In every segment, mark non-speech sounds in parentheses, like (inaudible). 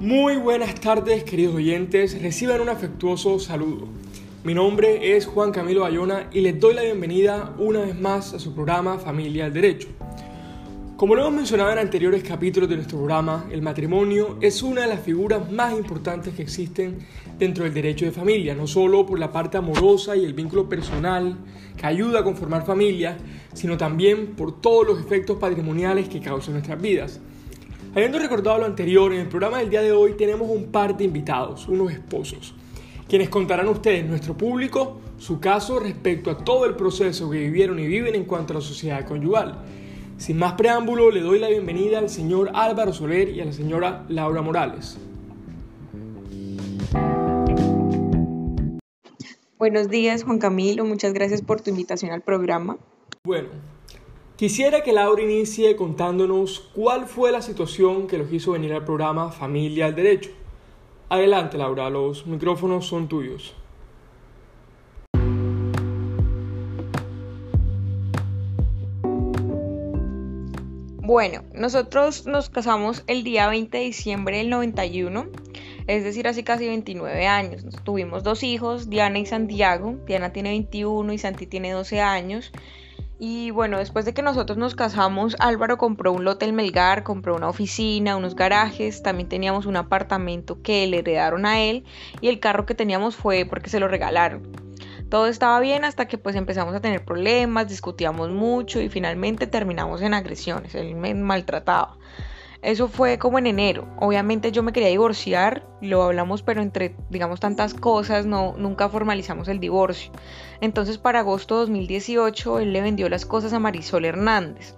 Muy buenas tardes, queridos oyentes. Reciban un afectuoso saludo. Mi nombre es Juan Camilo Bayona y les doy la bienvenida una vez más a su programa Familia al Derecho. Como lo hemos mencionado en anteriores capítulos de nuestro programa, el matrimonio es una de las figuras más importantes que existen dentro del derecho de familia, no solo por la parte amorosa y el vínculo personal que ayuda a conformar familia, sino también por todos los efectos patrimoniales que causan nuestras vidas. Habiendo recordado lo anterior, en el programa del día de hoy tenemos un par de invitados, unos esposos, quienes contarán a ustedes, nuestro público, su caso respecto a todo el proceso que vivieron y viven en cuanto a la sociedad conyugal. Sin más preámbulo, le doy la bienvenida al señor Álvaro Soler y a la señora Laura Morales. Buenos días, Juan Camilo. Muchas gracias por tu invitación al programa. Bueno, quisiera que Laura inicie contándonos cuál fue la situación que los hizo venir al programa Familia al Derecho. Adelante, Laura, los micrófonos son tuyos. Bueno, nosotros nos casamos el día 20 de diciembre del 91 es decir, hace casi 29 años. Tuvimos dos hijos, Diana y Santiago. Diana tiene 21 y Santi tiene 12 años. Y bueno, después de que nosotros nos casamos, Álvaro compró un lote en Melgar, compró una oficina, unos garajes, también teníamos un apartamento que le heredaron a él y el carro que teníamos fue porque se lo regalaron. Todo estaba bien hasta que pues empezamos a tener problemas, discutíamos mucho y finalmente terminamos en agresiones, él me maltrataba. Eso fue como en enero. Obviamente yo me quería divorciar, lo hablamos, pero entre, digamos, tantas cosas, no, nunca formalizamos el divorcio. Entonces, para agosto de 2018, él le vendió las cosas a Marisol Hernández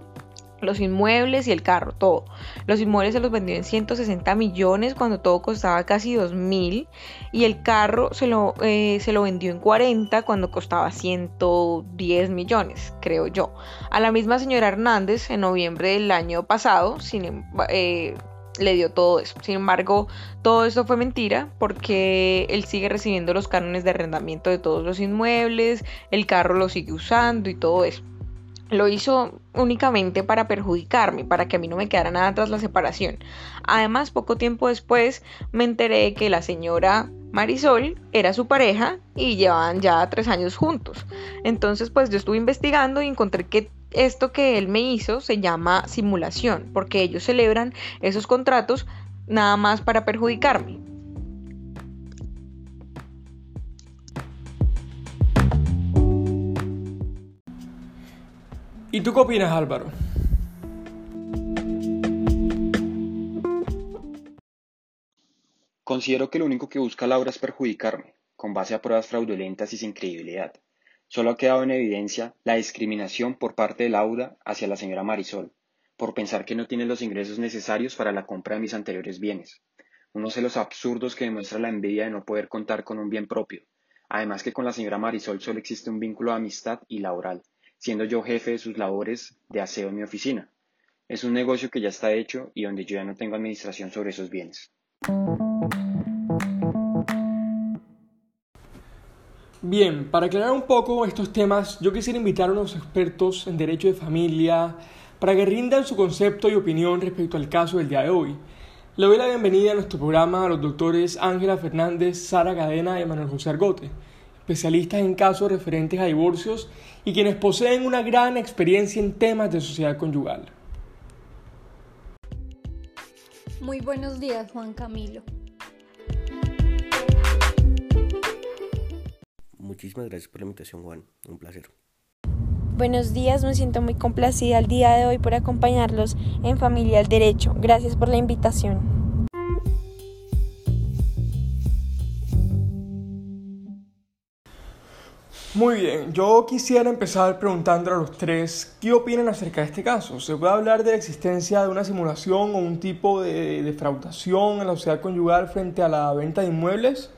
los inmuebles y el carro, todo. Los inmuebles se los vendió en 160 millones cuando todo costaba casi 2 mil y el carro se lo, eh, se lo vendió en 40 cuando costaba 110 millones, creo yo. A la misma señora Hernández en noviembre del año pasado, sin, em, eh, le dio todo eso. Sin embargo, todo esto fue mentira porque él sigue recibiendo los cánones de arrendamiento de todos los inmuebles, el carro lo sigue usando y todo eso lo hizo únicamente para perjudicarme, para que a mí no me quedara nada tras la separación. Además, poco tiempo después me enteré que la señora Marisol era su pareja y llevaban ya tres años juntos. Entonces, pues yo estuve investigando y encontré que esto que él me hizo se llama simulación, porque ellos celebran esos contratos nada más para perjudicarme. ¿Y tú qué opinas, Álvaro? Considero que lo único que busca Laura es perjudicarme, con base a pruebas fraudulentas y sin credibilidad. Solo ha quedado en evidencia la discriminación por parte de Laura hacia la señora Marisol, por pensar que no tiene los ingresos necesarios para la compra de mis anteriores bienes. Unos celos absurdos que demuestra la envidia de no poder contar con un bien propio. Además que con la señora Marisol solo existe un vínculo de amistad y laboral, siendo yo jefe de sus labores de aseo en mi oficina. Es un negocio que ya está hecho y donde yo ya no tengo administración sobre esos bienes. Bien, para aclarar un poco estos temas, yo quisiera invitar a unos expertos en derecho de familia para que rindan su concepto y opinión respecto al caso del día de hoy. Le doy la bienvenida a nuestro programa a los doctores Ángela Fernández, Sara Cadena y Manuel José Argote especialistas en casos referentes a divorcios y quienes poseen una gran experiencia en temas de sociedad conyugal. Muy buenos días, Juan Camilo. Muchísimas gracias por la invitación, Juan. Un placer. Buenos días, me siento muy complacida el día de hoy por acompañarlos en Familia al Derecho. Gracias por la invitación. Muy bien, yo quisiera empezar preguntando a los tres qué opinan acerca de este caso. ¿Se puede hablar de la existencia de una simulación o un tipo de defraudación en la sociedad conyugal frente a la venta de inmuebles?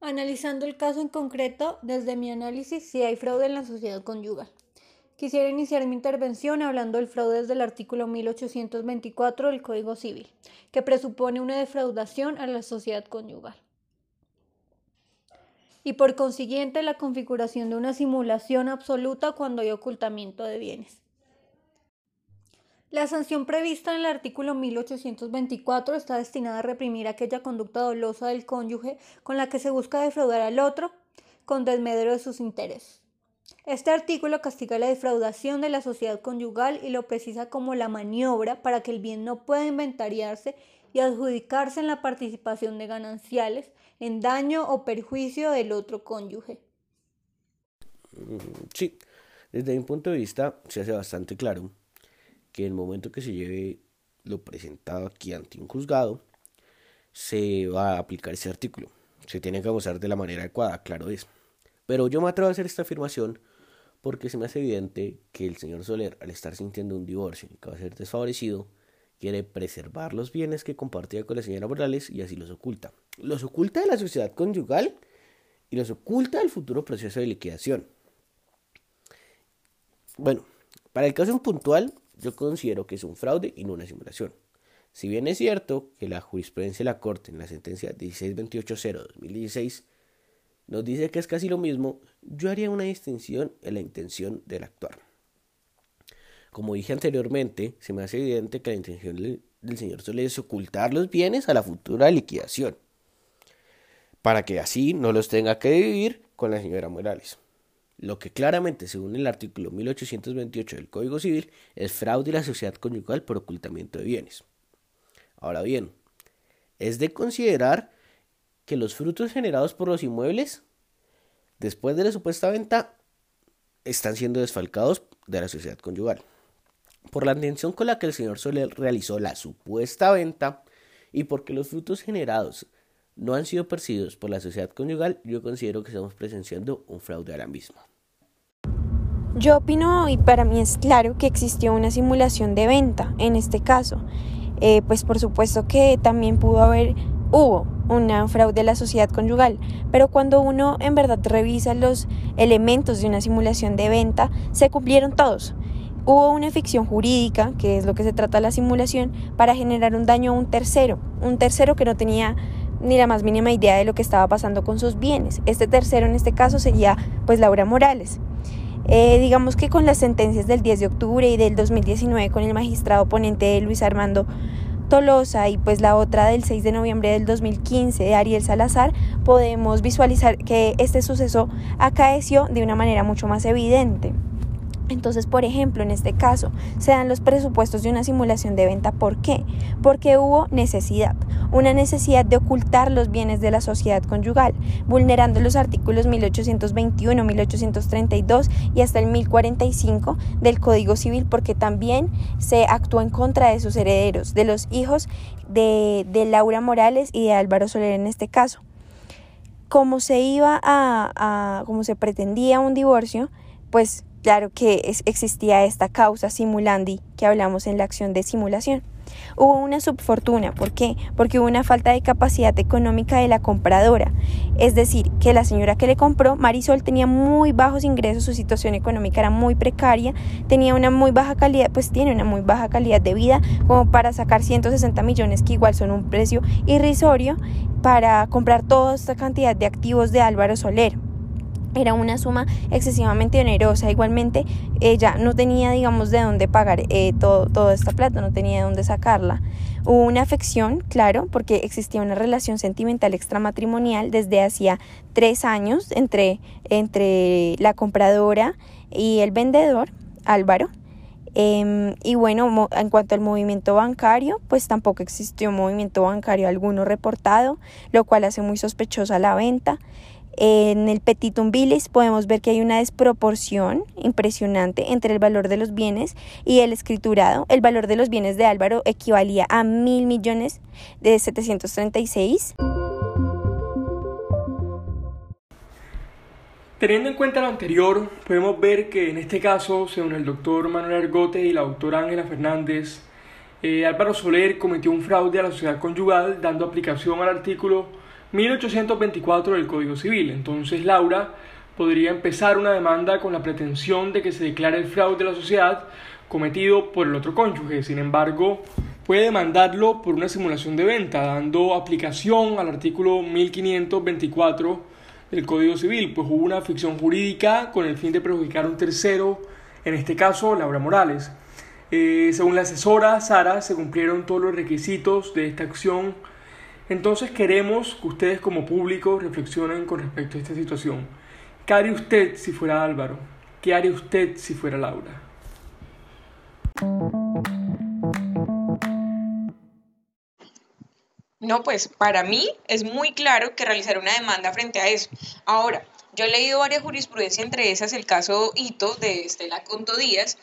Analizando el caso en concreto, desde mi análisis, sí hay fraude en la sociedad conyugal. Quisiera iniciar mi intervención hablando del fraude desde el artículo 1824 del Código Civil, que presupone una defraudación a la sociedad conyugal. Y por consiguiente la configuración de una simulación absoluta cuando hay ocultamiento de bienes. La sanción prevista en el artículo 1824 está destinada a reprimir aquella conducta dolosa del cónyuge con la que se busca defraudar al otro con desmedro de sus intereses. Este artículo castiga la defraudación de la sociedad conyugal y lo precisa como la maniobra para que el bien no pueda inventariarse y adjudicarse en la participación de gananciales en daño o perjuicio del otro cónyuge. Mm, sí, desde mi punto de vista se hace bastante claro que en el momento que se lleve lo presentado aquí ante un juzgado, se va a aplicar ese artículo. Se tiene que gozar de la manera adecuada, claro es. Pero yo me atrevo a hacer esta afirmación porque se me hace evidente que el señor Soler, al estar sintiendo un divorcio y que va a ser desfavorecido, quiere preservar los bienes que compartía con la señora Morales y así los oculta. Los oculta de la sociedad conyugal y los oculta del futuro proceso de liquidación. Bueno, para el caso puntual, yo considero que es un fraude y no una simulación. Si bien es cierto que la jurisprudencia de la Corte en la sentencia 1628-0-2016 nos dice que es casi lo mismo, yo haría una distinción en la intención del actuar. Como dije anteriormente, se me hace evidente que la intención del señor Soler es ocultar los bienes a la futura liquidación, para que así no los tenga que vivir con la señora Morales lo que claramente, según el artículo 1828 del Código Civil, es fraude a la sociedad conyugal por ocultamiento de bienes. Ahora bien, es de considerar que los frutos generados por los inmuebles, después de la supuesta venta, están siendo desfalcados de la sociedad conyugal. Por la intención con la que el señor Soler realizó la supuesta venta y porque los frutos generados no han sido percibidos por la sociedad conyugal, yo considero que estamos presenciando un fraude a la misma. Yo opino y para mí es claro que existió una simulación de venta en este caso. Eh, pues por supuesto que también pudo haber, hubo una fraude a la sociedad conyugal, pero cuando uno en verdad revisa los elementos de una simulación de venta, se cumplieron todos. Hubo una ficción jurídica, que es lo que se trata la simulación, para generar un daño a un tercero, un tercero que no tenía ni la más mínima idea de lo que estaba pasando con sus bienes. Este tercero en este caso sería pues Laura Morales. Eh, digamos que con las sentencias del 10 de octubre y del 2019 con el magistrado ponente Luis Armando Tolosa y pues la otra del 6 de noviembre del 2015 de Ariel Salazar, podemos visualizar que este suceso acaeció de una manera mucho más evidente. Entonces, por ejemplo, en este caso, se dan los presupuestos de una simulación de venta. ¿Por qué? Porque hubo necesidad, una necesidad de ocultar los bienes de la sociedad conyugal, vulnerando los artículos 1821, 1832 y hasta el 1045 del Código Civil, porque también se actuó en contra de sus herederos, de los hijos de, Laura Morales y de Álvaro Soler en este caso. Como se iba a, a como se pretendía un divorcio, pues Claro que existía esta causa simulandi que hablamos en la acción de simulación. Hubo una subfortuna, ¿por qué? Porque hubo una falta de capacidad económica de la compradora. Es decir, que la señora que le compró, Marisol, tenía muy bajos ingresos, su situación económica era muy precaria, tenía una muy baja calidad, pues tiene una muy baja calidad de vida, como para sacar 160 millones, que igual son un precio irrisorio, para comprar toda esta cantidad de activos de Álvaro Soler era una suma excesivamente onerosa. Igualmente, ella no tenía, digamos, de dónde pagar eh, todo, toda esta plata, no tenía de dónde sacarla. Hubo una afección, claro, porque existía una relación sentimental extramatrimonial desde hacía tres años entre, entre la compradora y el vendedor, Álvaro. Em, y bueno, en cuanto al movimiento bancario, pues tampoco existió movimiento bancario alguno reportado, lo cual hace muy sospechosa la venta. En el Petitum Bilis podemos ver que hay una desproporción impresionante entre el valor de los bienes y el escriturado. El valor de los bienes de Álvaro equivalía a mil millones de 736. Teniendo en cuenta lo anterior, podemos ver que en este caso, según el doctor Manuel Argote y la doctora Ángela Fernández, eh, Álvaro Soler cometió un fraude a la sociedad conyugal dando aplicación al artículo 1824 del Código Civil. Entonces Laura podría empezar una demanda con la pretensión de que se declare el fraude de la sociedad cometido por el otro cónyuge. Sin embargo, puede demandarlo por una simulación de venta, dando aplicación al artículo 1524 del Código Civil, pues hubo una ficción jurídica con el fin de perjudicar a un tercero, en este caso Laura Morales. Eh, según la asesora Sara, se cumplieron todos los requisitos de esta acción. Entonces queremos que ustedes como público reflexionen con respecto a esta situación. ¿Qué haría usted si fuera Álvaro? ¿Qué haría usted si fuera Laura? No, pues para mí es muy claro que realizar una demanda frente a eso. Ahora, yo he leído varias jurisprudencias, entre esas el caso Hito de Estela Conto Díaz,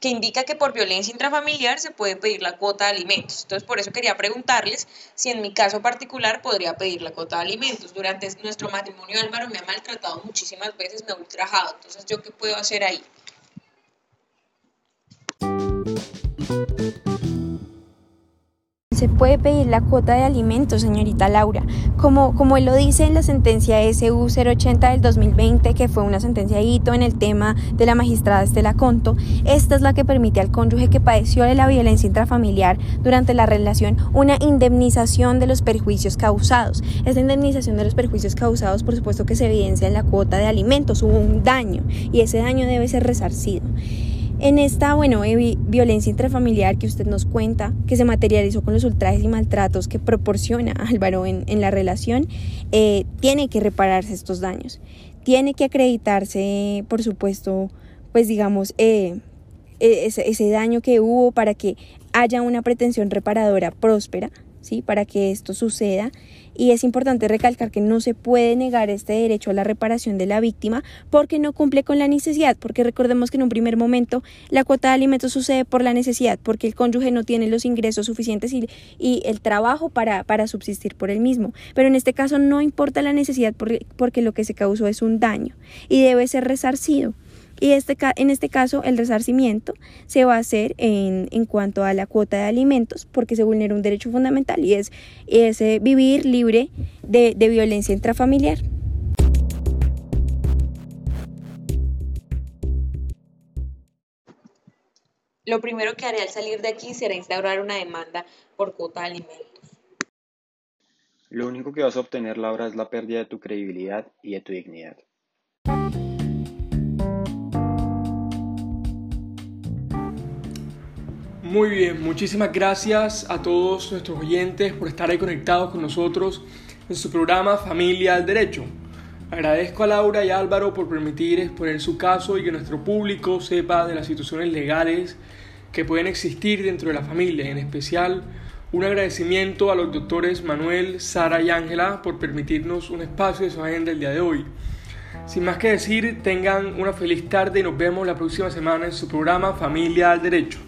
que indica que por violencia intrafamiliar se puede pedir la cuota de alimentos. Entonces, por eso quería preguntarles si en mi caso particular podría pedir la cuota de alimentos. Durante nuestro matrimonio Álvaro me ha maltratado muchísimas veces, me ha ultrajado. Entonces, ¿yo qué puedo hacer ahí? Se puede pedir la cuota de alimentos, señorita Laura. Como, como él lo dice en la sentencia SU 080 del 2020, que fue una sentencia hito en el tema de la magistrada Estela Conto, esta es la que permite al cónyuge que padeció de la violencia intrafamiliar durante la relación una indemnización de los perjuicios causados. Esta indemnización de los perjuicios causados, por supuesto que se evidencia en la cuota de alimentos, hubo un daño y ese daño debe ser resarcido. En esta, bueno, violencia intrafamiliar que usted nos cuenta, que se materializó con los ultrajes y maltratos que proporciona (laughs) Álvaro en, la relación, eh, tiene que repararse estos daños. Tiene que acreditarse, por supuesto, pues digamos, eh, e-, ese, ese daño que hubo para que haya una pretensión reparadora próspera, ¿sí? Para que esto suceda y es importante recalcar que no se puede negar este derecho a la reparación de la víctima porque no cumple con la necesidad, porque recordemos que en un primer momento la cuota de alimentos sucede por la necesidad, porque el cónyuge no tiene los ingresos suficientes y, y el trabajo para, para subsistir por él mismo. Pero en este caso no importa la necesidad porque lo que se causó es un daño y debe ser resarcido. Y este, en este caso el resarcimiento se va a hacer en, en, cuanto a la cuota de alimentos porque se vulnera un derecho fundamental y es, ese vivir libre de, de violencia intrafamiliar. Lo primero que haré al salir de aquí será instaurar una demanda por cuota de alimentos. Lo único que vas a obtener, Laura, es la pérdida de tu credibilidad y de tu dignidad. Muy bien, muchísimas gracias a todos nuestros oyentes por estar ahí conectados con nosotros en su programa Familia al Derecho. Agradezco a Laura y Álvaro por permitir exponer su caso y que nuestro público sepa de las situaciones legales que pueden existir dentro de la familia. En especial, un agradecimiento a los doctores Manuel, Sara y Ángela por permitirnos un espacio de su agenda el día de hoy. Sin más que decir, tengan una feliz tarde y nos vemos la próxima semana en su programa Familia al Derecho.